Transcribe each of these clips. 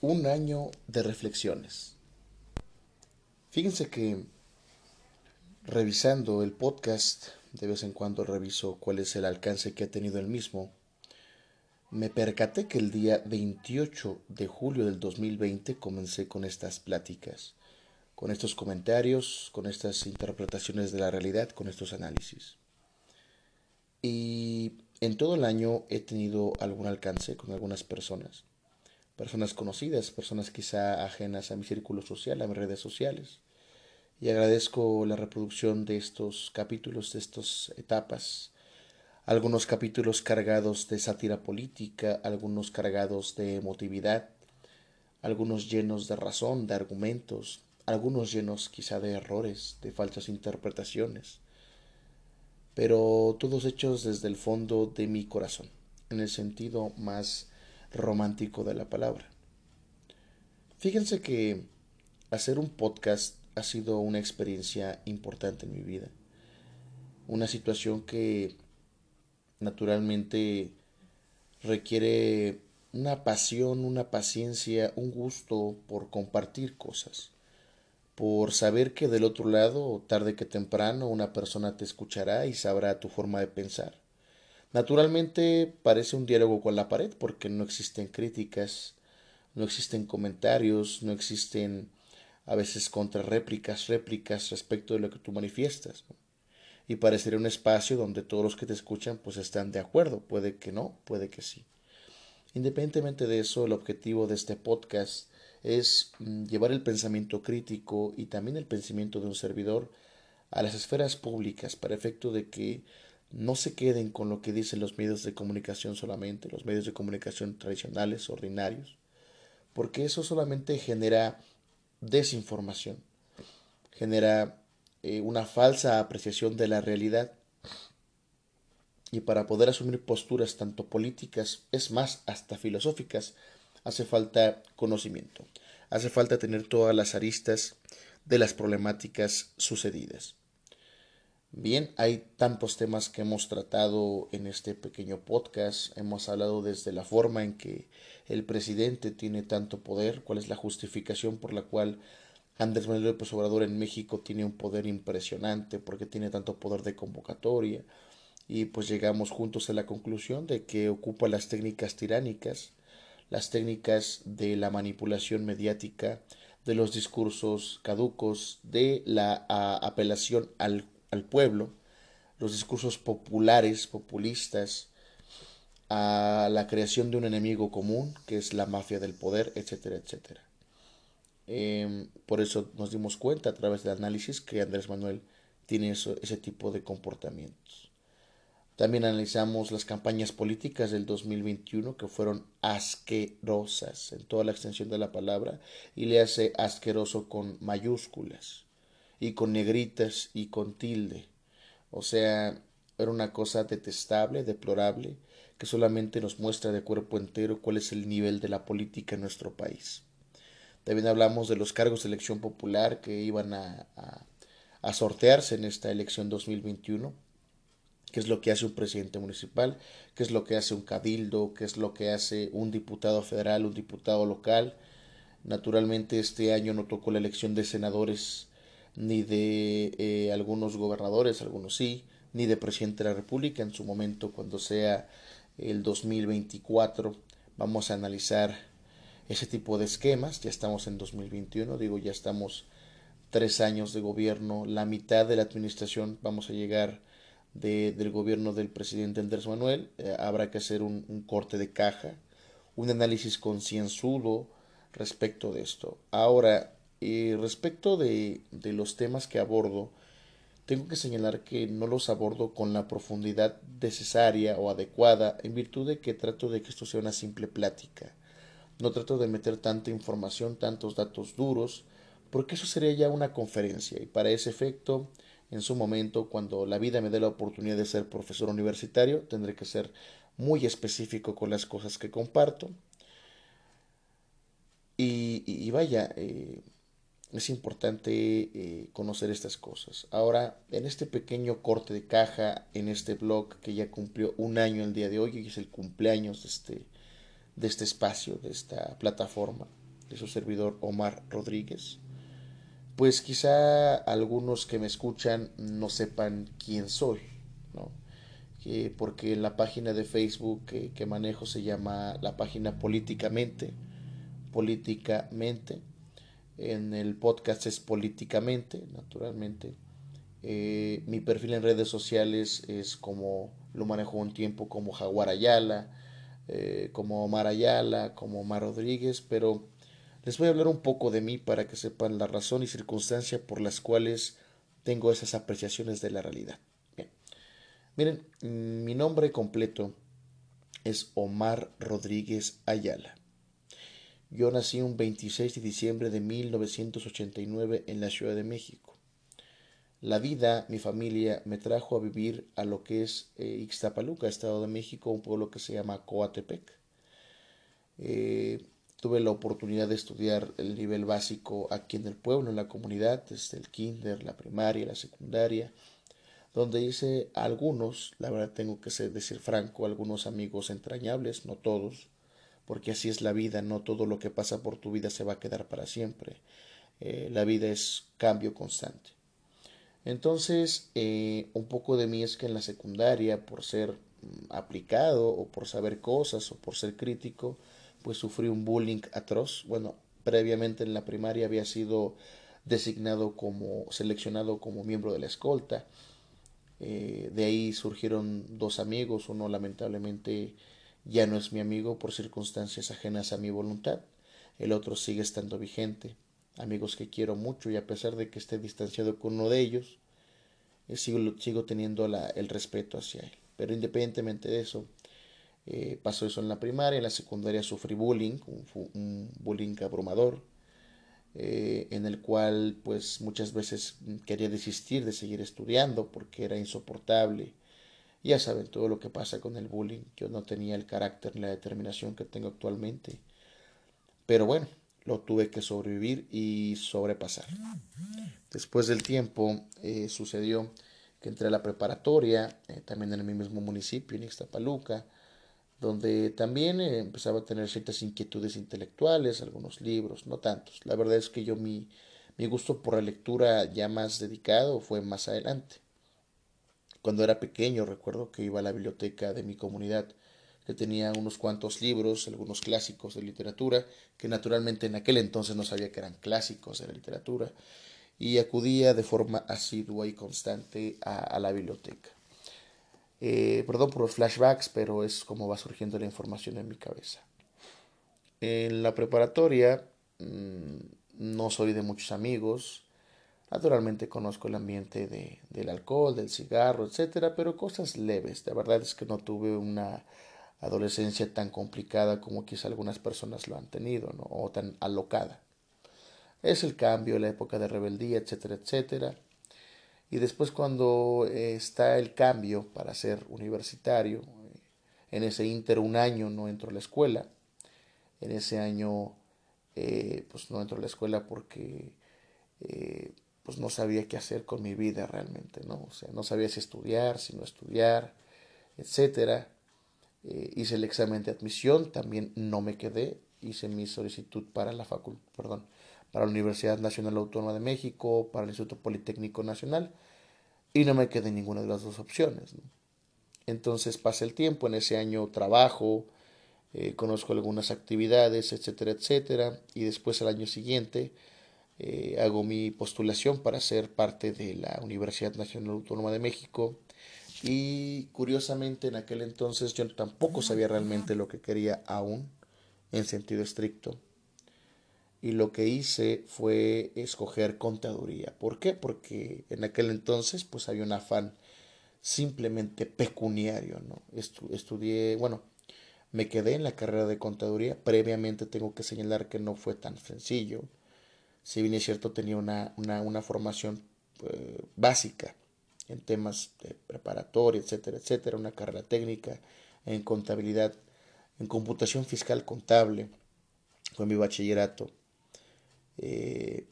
un año de reflexiones. Fíjense que revisando el podcast, de vez en cuando reviso cuál es el alcance que ha tenido el mismo, me percaté que el día 28 de julio del 2020 comencé con estas pláticas, con estos comentarios, con estas interpretaciones de la realidad, con estos análisis. Y en todo el año he tenido algún alcance con algunas personas personas conocidas, personas quizá ajenas a mi círculo social, a mis redes sociales. Y agradezco la reproducción de estos capítulos, de estas etapas. Algunos capítulos cargados de sátira política, algunos cargados de emotividad, algunos llenos de razón, de argumentos, algunos llenos quizá de errores, de falsas interpretaciones, pero todos hechos desde el fondo de mi corazón, en el sentido más romántico de la palabra. Fíjense que hacer un podcast ha sido una experiencia importante en mi vida. Una situación que naturalmente requiere una pasión, una paciencia, un gusto por compartir cosas, por saber que del otro lado, tarde que temprano, una persona te escuchará y sabrá tu forma de pensar Naturalmente parece un diálogo con la pared porque no existen críticas, no existen comentarios, no existen a veces contrarréplicas, réplicas respecto de lo que tú manifiestas. Y parecería un espacio donde todos los que te escuchan pues están de acuerdo, puede que no, puede que sí. Independientemente de eso, el objetivo de este podcast es mm, llevar el pensamiento crítico y también el pensamiento de un servidor a las esferas públicas para efecto de que no se queden con lo que dicen los medios de comunicación solamente, los medios de comunicación tradicionales, ordinarios, porque eso solamente genera desinformación, genera eh, una falsa apreciación de la realidad. Y para poder asumir posturas tanto políticas, es más, hasta filosóficas, hace falta conocimiento, hace falta tener todas las aristas de las problemáticas sucedidas. Bien, hay tantos temas que hemos tratado en este pequeño podcast. Hemos hablado desde la forma en que el presidente tiene tanto poder, cuál es la justificación por la cual Andrés Manuel López Obrador en México tiene un poder impresionante, porque tiene tanto poder de convocatoria. Y pues llegamos juntos a la conclusión de que ocupa las técnicas tiránicas, las técnicas de la manipulación mediática, de los discursos caducos, de la apelación al al pueblo, los discursos populares, populistas, a la creación de un enemigo común, que es la mafia del poder, etcétera, etcétera. Em, por eso nos dimos cuenta a través del análisis que Andrés Manuel tiene ese tipo de comportamientos. También analizamos las campañas políticas del 2021 que fueron asquerosas en toda la extensión de la palabra y le hace asqueroso con mayúsculas y con negritas y con tilde. O sea, era una cosa detestable, deplorable, que solamente nos muestra de cuerpo entero cuál es el nivel de la política en nuestro país. También hablamos de los cargos de elección popular que iban a, sortearse en esta elección 2021 qué es lo que hace un presidente municipal, qué es lo que hace un cabildo, qué es lo que hace un diputado federal, un diputado local. Naturalmente este año no tocó la elección de senadores ni de eh, algunos gobernadores, algunos sí, ni de presidente de la República. En su momento, cuando sea el 2024, vamos a analizar ese tipo de esquemas. Ya estamos en 2021, digo, ya estamos tres años de gobierno, la mitad de la administración, vamos a llegar de, del gobierno del presidente Andrés Manuel. Eh, habrá que hacer un, un corte de caja, un análisis concienzudo respecto de esto. Ahora, y respecto de, de los temas que abordo, tengo que señalar que no los abordo con la profundidad necesaria o adecuada en virtud de que trato de que esto sea una simple plática. No trato de meter tanta información, tantos datos duros, porque eso sería ya una conferencia y para ese efecto, en su momento, cuando la vida me dé la oportunidad de ser profesor universitario, tendré que ser muy específico con las cosas que comparto. Y, y, vaya, eh, es importante eh, conocer estas cosas. Ahora, en este pequeño corte de caja, en este blog que ya cumplió un año el día de hoy, y es el cumpleaños de este, de este espacio, de esta plataforma, de su servidor Omar Rodríguez. Pues quizá algunos que me escuchan no sepan quién soy, ¿no? porque en la página de Facebook que, manejo se llama la página Políticamente, Políticamente, en el podcast es Políticamente, naturalmente. Eh, mi perfil en redes sociales es como lo manejo un tiempo como Jaguar Ayala, eh, como Omar Ayala, como Omar Rodríguez, pero les voy a hablar un poco de mí para que sepan la razón y circunstancia por las cuales tengo esas apreciaciones de la realidad. Bien. Miren, mi nombre completo es Omar Rodríguez Ayala. Yo nací un 26 de diciembre de 1989 en la Ciudad de México. La vida, mi familia, me trajo a vivir a lo que es eh, Ixtapaluca, Estado de México, un pueblo que se llama Coatepec. Eh, tuve la oportunidad de estudiar el nivel básico aquí en el pueblo, en la comunidad, desde el kinder, la primaria, la secundaria, donde hice algunos, la verdad tengo que decir franco, algunos amigos entrañables, no todos, porque así es la vida, no todo lo que pasa por tu vida se va a quedar para siempre. Eh, la vida es cambio constante. Entonces, eh, un poco de mí es que en la secundaria, por ser mm, aplicado o por saber cosas o por ser crítico, pues sufrí un bullying atroz. Bueno, previamente en la primaria había sido designado como, seleccionado como miembro de la escolta. Eh, de ahí surgieron dos amigos, uno lamentablemente ya no es mi amigo por circunstancias ajenas a mi voluntad. El otro sigue estando vigente. Amigos que quiero mucho y a pesar de que esté distanciado con uno de ellos, eh, sigo, sigo teniendo el respeto hacia él. Pero independientemente de eso, eh, pasó eso en la primaria, en la secundaria sufrí bullying, un, bullying abrumador, eh, en el cual pues muchas veces quería desistir de seguir estudiando porque era insoportable ya saben todo lo que pasa con el bullying. Yo no tenía el carácter ni la determinación que tengo actualmente. Pero bueno, lo tuve que sobrevivir y sobrepasar. Después del tiempo eh, sucedió que entré a la preparatoria, eh, también en el mismo municipio, en Ixtapaluca, donde también eh, empezaba a tener ciertas inquietudes intelectuales, algunos libros, no tantos. La verdad es que yo mi, mi gusto por la lectura ya más dedicado fue más adelante. Cuando era pequeño recuerdo que iba a la biblioteca de mi comunidad, que tenía unos cuantos libros, algunos clásicos de literatura, que naturalmente en aquel entonces no sabía que eran clásicos de la literatura, y acudía de forma asidua y constante a, la biblioteca. Eh, perdón por los flashbacks, pero es como va surgiendo la información en mi cabeza. En la preparatoria mm, no soy de muchos amigos, Naturalmente conozco el ambiente de, del alcohol, del cigarro, etcétera, pero cosas leves. La verdad es que no tuve una adolescencia tan complicada como quizá algunas personas lo han tenido, ¿no? o tan alocada. Es el cambio, la época de rebeldía, etcétera, etcétera. Y después cuando eh, está el cambio para ser universitario, eh, en ese inter un año no entro a la escuela, en ese año eh, pues no entro a la escuela porque pues no sabía qué hacer con mi vida realmente, ¿no? O sea, no sabía si estudiar, si no estudiar, etcétera. Eh, hice el examen de admisión, también no me quedé, hice mi solicitud para la facultad, perdón, para la Universidad Nacional Autónoma de México, para el Instituto Politécnico Nacional, y no me quedé ninguna de las dos opciones. Entonces pasa el tiempo, en ese año trabajo, eh, conozco algunas actividades, etcétera, etcétera, y después al año siguiente eh, hago mi postulación para ser parte de la Universidad Nacional Autónoma de México y curiosamente en aquel entonces yo tampoco sabía realmente lo que quería aún en sentido estricto y lo que hice fue escoger contaduría. ¿Por qué? Porque en aquel entonces pues había un afán simplemente pecuniario, ¿no? estudié, bueno, me quedé en la carrera de contaduría, previamente tengo que señalar que no fue tan sencillo si bien es cierto tenía una, una, formación eh, básica en temas de preparatoria, etcétera, etcétera, una carrera técnica en contabilidad, en computación fiscal contable, fue mi bachillerato. Eh,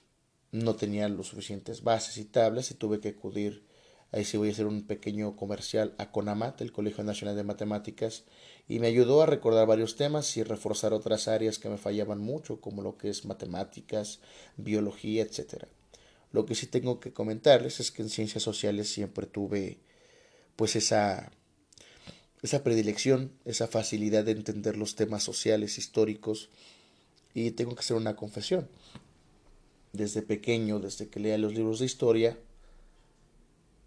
no tenía los suficientes bases y tablas y tuve que acudir Ahí sí voy a hacer un pequeño comercial a CONAMAT, el Colegio Nacional de Matemáticas, y me ayudó a recordar varios temas y reforzar otras áreas que me fallaban mucho, como lo que es matemáticas, biología, etc. Lo que sí tengo que comentarles es que en ciencias sociales siempre tuve pues esa esa predilección, esa facilidad de entender los temas sociales, históricos, y tengo que hacer una confesión. Desde pequeño, desde que leía los libros de historia,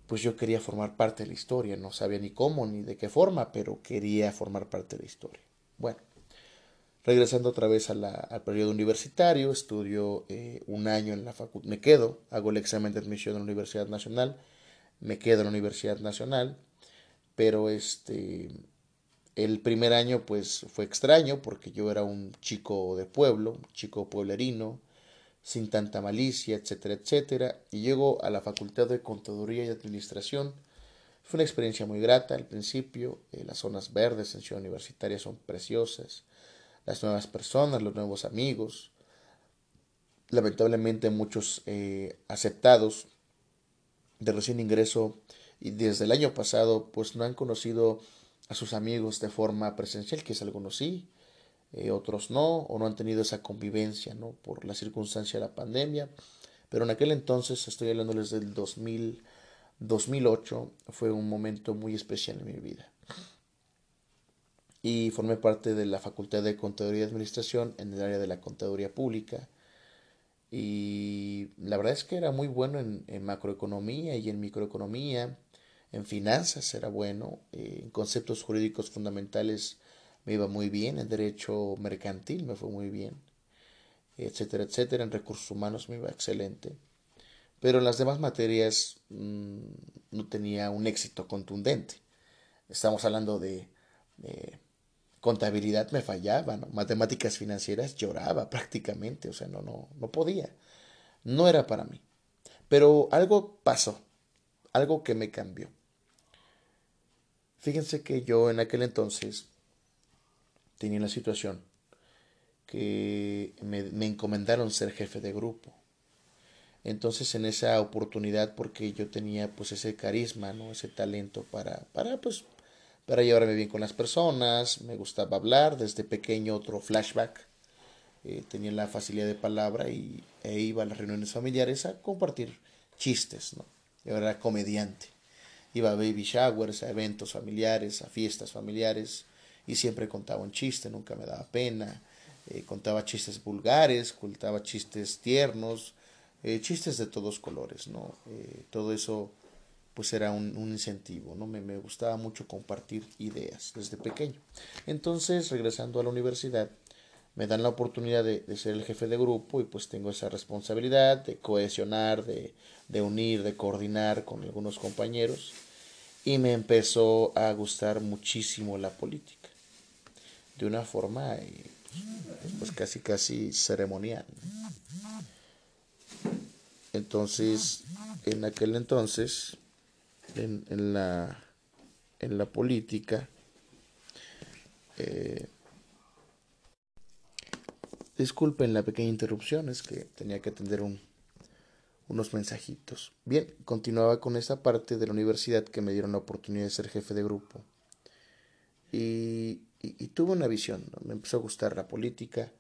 pues yo quería formar parte de la historia, no sabía ni cómo ni de qué forma, pero quería formar parte de la historia. Bueno, regresando otra vez al periodo universitario, estudio eh, un año en la facultad, me quedo, hago el examen de admisión en la Universidad Nacional, me quedo en la Universidad Nacional, pero este, el primer año pues fue extraño porque yo era un chico de pueblo, un chico pueblerino, sin tanta malicia, etcétera, etcétera. Y llego a la Facultad de Contaduría y Administración. Fue una experiencia muy grata al principio. Eh, las zonas verdes en Ciudad Universitaria son preciosas. Las nuevas personas, los nuevos amigos. Lamentablemente muchos eh, aceptados de recién ingreso y desde el año pasado pues no han conocido a sus amigos de forma presencial, que es algunos sí, eh, otros no, o no han tenido esa convivencia, ¿no? Por la circunstancia de la pandemia. Pero en aquel entonces, estoy hablándoles del 2000, 2008, fue un momento muy especial en mi vida. Y formé parte de la Facultad de Contaduría y Administración en el área de la Contaduría Pública. Y la verdad es que era muy bueno en, macroeconomía y en microeconomía, en finanzas era bueno, eh, en conceptos jurídicos fundamentales me iba muy bien, en derecho mercantil me fue muy bien, etcétera, etcétera, en recursos humanos me iba excelente, pero en las demás materias mm, no tenía un éxito contundente. Estamos hablando de, contabilidad me fallaba, matemáticas financieras lloraba prácticamente, o sea, no, no, no podía, no era para mí. Pero algo pasó, algo que me cambió. Fíjense que yo en aquel entonces tenía la situación que me, encomendaron ser jefe de grupo. Entonces en esa oportunidad, porque yo tenía pues ese carisma, ¿no? ese talento para, para pues para llevarme bien con las personas, me gustaba hablar, desde pequeño otro flashback, eh, tenía la facilidad de palabra y e iba a las reuniones familiares a compartir chistes, ¿no? Yo era comediante. Iba a baby showers, a eventos familiares, a fiestas familiares, y siempre contaba un chiste, nunca me daba pena. Eh, contaba chistes vulgares, contaba chistes tiernos, eh, chistes de todos colores, ¿no? Eh, todo eso pues era un, incentivo, ¿no? Me, me, gustaba mucho compartir ideas desde pequeño. Entonces, regresando a la universidad, me dan la oportunidad de, ser el jefe de grupo y pues tengo esa responsabilidad de cohesionar, de, de unir, de coordinar con algunos compañeros y me empezó a gustar muchísimo la política de una forma eh, pues casi casi ceremonial. Entonces, en aquel entonces, en, la, en la política, eh, disculpen la pequeña interrupción, es que tenía que atender un, unos mensajitos. Bien, continuaba con esa parte de la universidad que me dieron la oportunidad de ser jefe de grupo. Y y, tuve una visión, me empezó a gustar la política.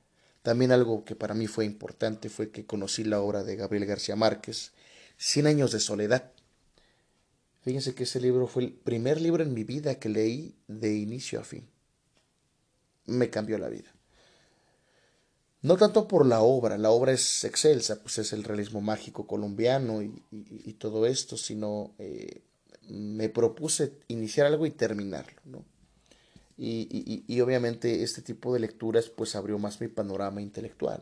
También algo que para mí fue importante fue que conocí la obra de Gabriel García Márquez, Cien años de soledad. Fíjense que ese libro fue el primer libro en mi vida que leí de inicio a fin. Me cambió la vida. No tanto por la obra, la obra es excelsa, pues es el realismo mágico colombiano y, todo esto, sino eh, me propuse iniciar algo y terminarlo, ¿no? Y, obviamente este tipo de lecturas pues abrió más mi panorama intelectual.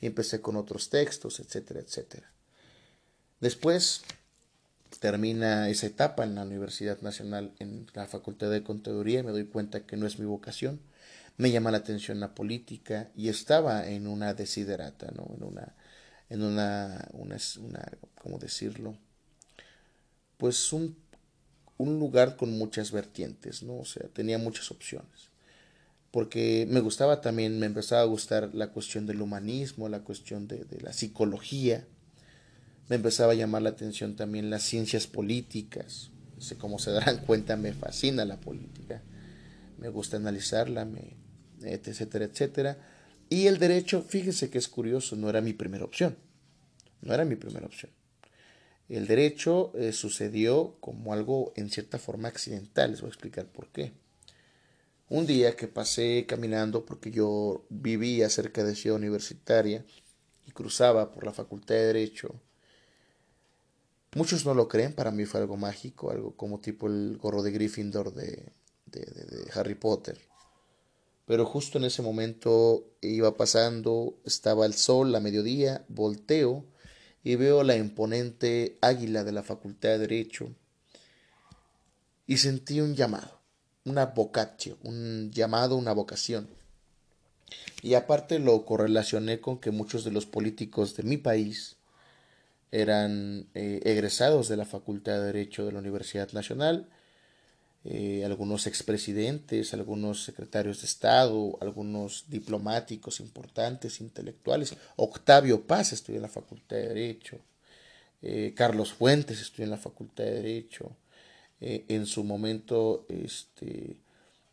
empecé con otros textos, etcétera, etcétera. Después termina esa etapa en la Universidad Nacional, en la Facultad de Contaduría, y me doy cuenta que no es mi vocación. Me llama la atención la política y estaba en una desiderata, ¿no? En una, en una, una, una ¿cómo decirlo? Pues un un lugar con muchas vertientes, ¿no? O sea, tenía muchas opciones. Porque me gustaba también, me empezaba a gustar la cuestión del humanismo, la cuestión de, la psicología. Me empezaba a llamar la atención también las ciencias políticas. Como se darán cuenta, me fascina la política. Me gusta analizarla, me, etcétera, etcétera. Y el derecho, fíjese que es curioso, no era mi primera opción. No era mi primera opción. El derecho eh, sucedió como algo en cierta forma accidental. Les voy a explicar por qué. Un día que pasé caminando, porque yo vivía cerca de Ciudad Universitaria y cruzaba por la Facultad de Derecho, muchos no lo creen, para mí fue algo mágico, algo como tipo el gorro de Gryffindor de, de, Harry Potter. Pero justo en ese momento iba pasando, estaba el sol a mediodía, volteo y veo la imponente águila de la Facultad de Derecho y sentí un llamado, una vocatio, un llamado, una vocación. Y aparte lo correlacioné con que muchos de los políticos de mi país eran eh, egresados de la Facultad de Derecho de la Universidad Nacional eh, algunos expresidentes, algunos secretarios de Estado, algunos diplomáticos importantes, intelectuales. Octavio Paz estudió en la Facultad de Derecho. Eh, Carlos Fuentes estudió en la Facultad de Derecho. Eh, en su momento, este,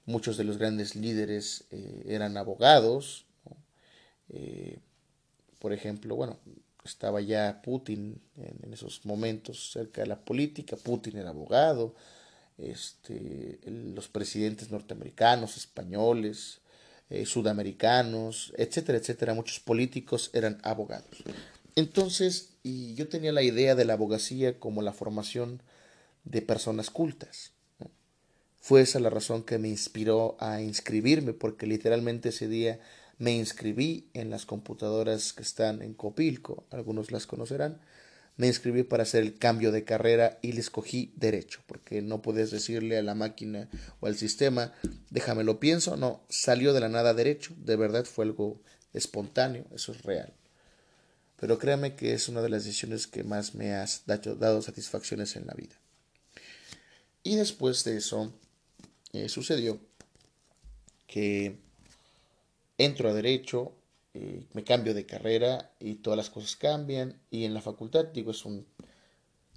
muchos de los grandes líderes eran abogados. por ejemplo, bueno, estaba ya Putin en esos momentos cerca de la política. Putin era abogado este, los presidentes norteamericanos, españoles, eh, sudamericanos, etcétera, etcétera, muchos políticos eran abogados. Entonces, y yo tenía la idea de la abogacía como la formación de personas cultas. Fue esa la razón que me inspiró a inscribirme, porque literalmente ese día me inscribí en las computadoras que están en Copilco, algunos las conocerán, me inscribí para hacer el cambio de carrera y le escogí derecho, porque no puedes decirle a la máquina o al sistema, déjame lo pienso, no, salió de la nada derecho, de verdad fue algo espontáneo, eso es real. Pero créame que es una de las decisiones que más me ha dado satisfacciones en la vida. Y después de eso eh, sucedió que entro a derecho, eh, me cambio de carrera y todas las cosas cambian. Y en la facultad, digo, es un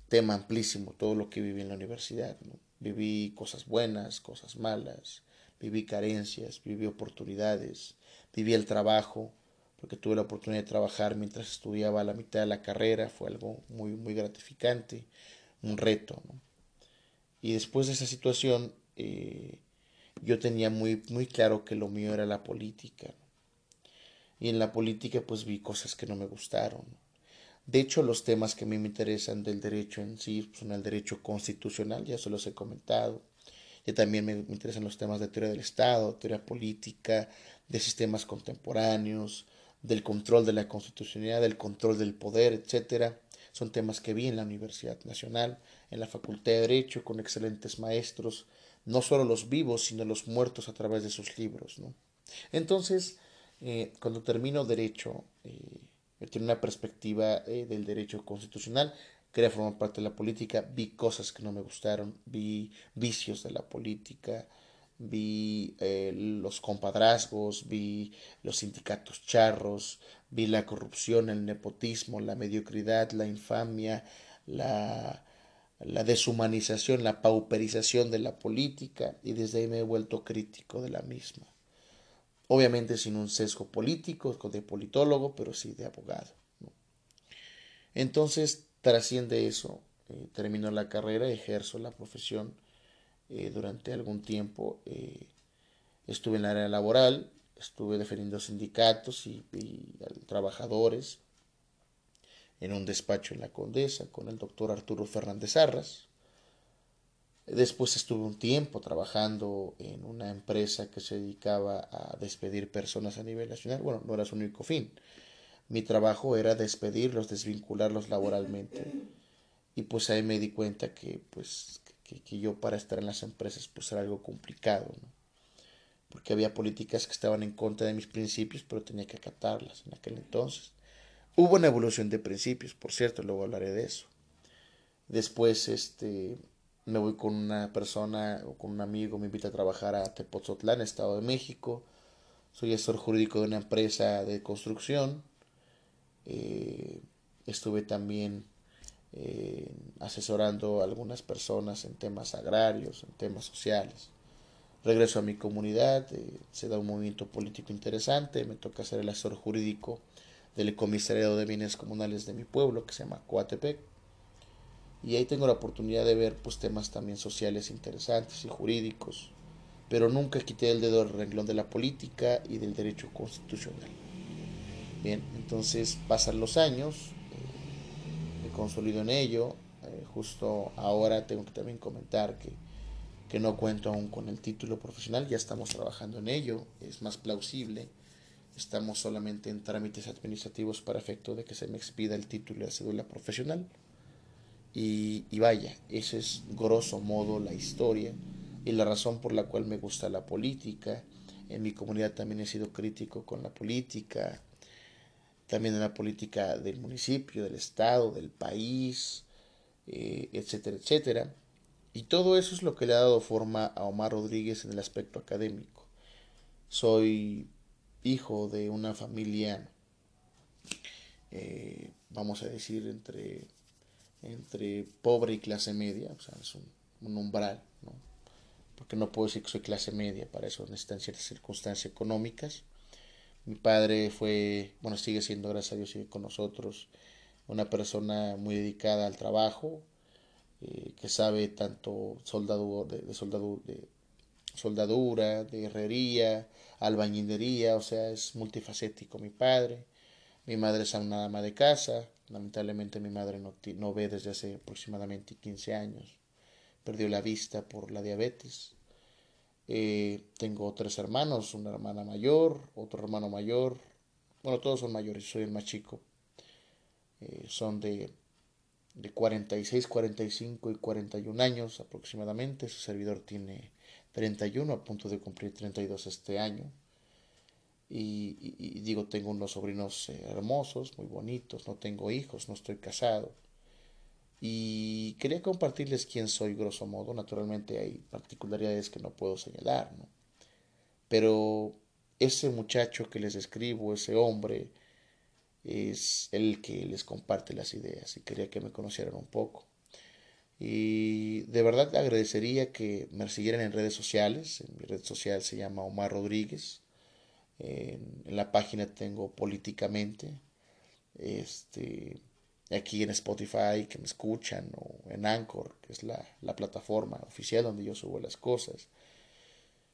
tema amplísimo todo lo que viví en la universidad. Viví cosas buenas, cosas malas, viví carencias, viví oportunidades, viví el trabajo, porque tuve la oportunidad de trabajar mientras estudiaba la mitad de la carrera, fue algo muy, muy gratificante, un reto. Y después de esa situación, eh, yo tenía muy, muy claro que lo mío era la política y en la política pues vi cosas que no me gustaron. De hecho, los temas que a mí me interesan del derecho en sí son el derecho constitucional, ya se los he comentado. Y también me interesan los temas de teoría del Estado, teoría política, de sistemas contemporáneos, del control de la constitucionalidad, del control del poder, etcétera. Son temas que vi en la Universidad Nacional, en la Facultad de Derecho, con excelentes maestros, no solo los vivos, sino los muertos a través de sus libros. ¿no? Entonces, eh, cuando termino derecho, eh, tiene una perspectiva eh, del derecho constitucional, quería formar parte de la política, vi cosas que no me gustaron, vi vicios de la política, vi eh, los compadrazgos, vi los sindicatos charros, vi la corrupción, el nepotismo, la mediocridad, la infamia, la, la deshumanización, la pauperización de la política y desde ahí me he vuelto crítico de la misma obviamente sin un sesgo político, de politólogo, pero sí de abogado. Entonces trasciende eso, eh, termino la carrera, ejerzo la profesión eh, durante algún tiempo, eh, estuve en el área laboral, estuve defendiendo sindicatos y, y trabajadores en un despacho en la Condesa con el doctor Arturo Fernández Arras, Después estuve un tiempo trabajando en una empresa que se dedicaba a despedir personas a nivel nacional. Bueno, no era su único fin. Mi trabajo era despedirlos, desvincularlos laboralmente. Y pues ahí me di cuenta que pues que, yo para estar en las empresas pues era algo complicado, ¿no? Porque había políticas que estaban en contra de mis principios, pero tenía que acatarlas en aquel entonces. Hubo una evolución de principios, por cierto, luego hablaré de eso. Después, este, me voy con una persona o con un amigo, me invita a trabajar a Tepozotlán, Estado de México. Soy asesor jurídico de una empresa de construcción. Eh, estuve también eh, asesorando a algunas personas en temas agrarios, en temas sociales. Regreso a mi comunidad, eh, se da un movimiento político interesante, me toca ser el asesor jurídico del comisariado de bienes comunales de mi pueblo que se llama Coatepec y ahí tengo la oportunidad de ver pues temas también sociales interesantes y jurídicos pero nunca quité el dedo del renglón de la política y del derecho constitucional. Bien entonces pasan los años eh, me consolido en ello eh, justo ahora tengo que también comentar que que no cuento aún con el título profesional ya estamos trabajando en ello es más plausible estamos solamente en trámites administrativos para efecto de que se me expida el título de cédula profesional y, vaya, ese es grosso modo la historia y la razón por la cual me gusta la política. En mi comunidad también he sido crítico con la política, también en la política del municipio, del estado, del país, eh, etcétera, etcétera. Y todo eso es lo que le ha dado forma a Omar Rodríguez en el aspecto académico. Soy hijo de una familia, eh, vamos a decir, entre entre pobre y clase media, o sea, es un, umbral, ¿no? Porque no puedo decir que soy clase media, para eso necesitan ciertas circunstancias económicas. Mi padre fue, bueno, sigue siendo, gracias a Dios, sigue con nosotros, una persona muy dedicada al trabajo, eh, que sabe tanto soldadura, de, de, de soldadura, de herrería, albañilería, o sea, es multifacético mi padre. Mi madre es una dama de casa, Lamentablemente mi madre no, ve desde hace aproximadamente 15 años. Perdió la vista por la diabetes. Eh, tengo tres hermanos, una hermana mayor, otro hermano mayor. Bueno, todos son mayores, soy el más chico. Eh, son de, de 46, 45 y 41 años aproximadamente. Su servidor tiene 31, a punto de cumplir 32 este año. Y, digo, tengo unos sobrinos eh, hermosos, muy bonitos, no tengo hijos, no estoy casado. Y quería compartirles quién soy, grosso modo. Naturalmente hay particularidades que no puedo señalar, ¿no? Pero ese muchacho que les escribo, ese hombre, es el que les comparte las ideas y quería que me conocieran un poco. Y de verdad agradecería que me siguieran en redes sociales. En mi red social se llama Omar Rodríguez. En, la página tengo políticamente. Este, aquí en Spotify que me escuchan o en Anchor, que es la, la plataforma oficial donde yo subo las cosas.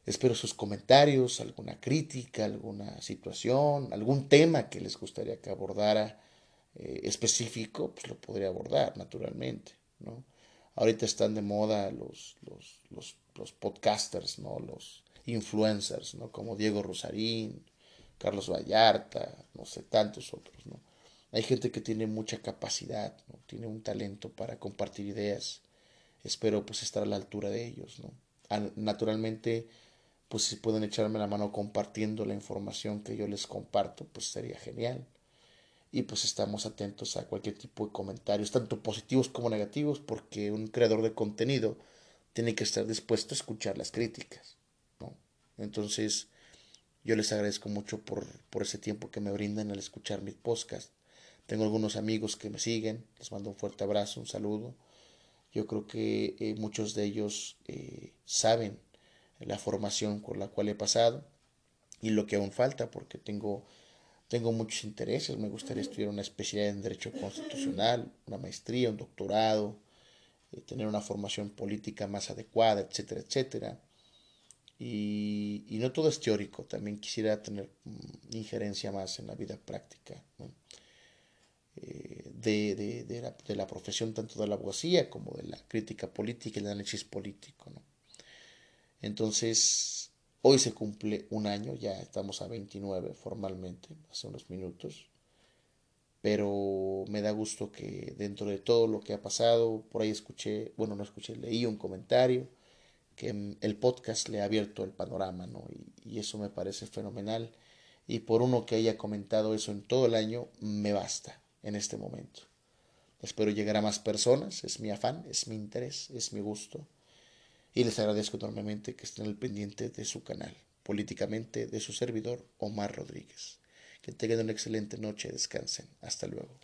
Espero sus comentarios, alguna crítica, alguna situación, algún tema que les gustaría que abordara eh, específico, pues lo podría abordar naturalmente, ¿no? Ahorita están de moda los, los, los, los podcasters, ¿no? Los, influencers, ¿no? Como Diego Rosarín, Carlos Vallarta, no sé, tantos otros, ¿no? Hay gente que tiene mucha capacidad, ¿no? Tiene un talento para compartir ideas. Espero pues estar a la altura de ellos, ¿no? Naturalmente, pues si pueden echarme la mano compartiendo la información que yo les comparto, pues sería genial. Y pues estamos atentos a cualquier tipo de comentarios, tanto positivos como negativos, porque un creador de contenido tiene que estar dispuesto a escuchar las críticas. Entonces, yo les agradezco mucho por, por ese tiempo que me brindan al escuchar mi podcast. Tengo algunos amigos que me siguen, les mando un fuerte abrazo, un saludo. Yo creo que eh, muchos de ellos eh, saben la formación por la cual he pasado y lo que aún falta, porque tengo, tengo muchos intereses. Me gustaría estudiar una especialidad en Derecho Constitucional, una maestría, un doctorado, eh, tener una formación política más adecuada, etcétera, etcétera. Y, no todo es teórico, también quisiera tener mm, injerencia más en la vida práctica eh, de, de, la, de, la, profesión tanto de la abogacía como de la crítica política y el análisis político. ¿no? Entonces, hoy se cumple un año, ya estamos a 29 formalmente, hace unos minutos, pero me da gusto que dentro de todo lo que ha pasado, por ahí escuché, bueno, no escuché, leí un comentario que el podcast le ha abierto el panorama, ¿no? Y, y, eso me parece fenomenal. Y por uno que haya comentado eso en todo el año, me basta en este momento. Espero llegar a más personas, es mi afán, es mi interés, es mi gusto. Y les agradezco enormemente que estén al pendiente de su canal, políticamente de su servidor Omar Rodríguez. Que tengan una excelente noche, descansen. Hasta luego.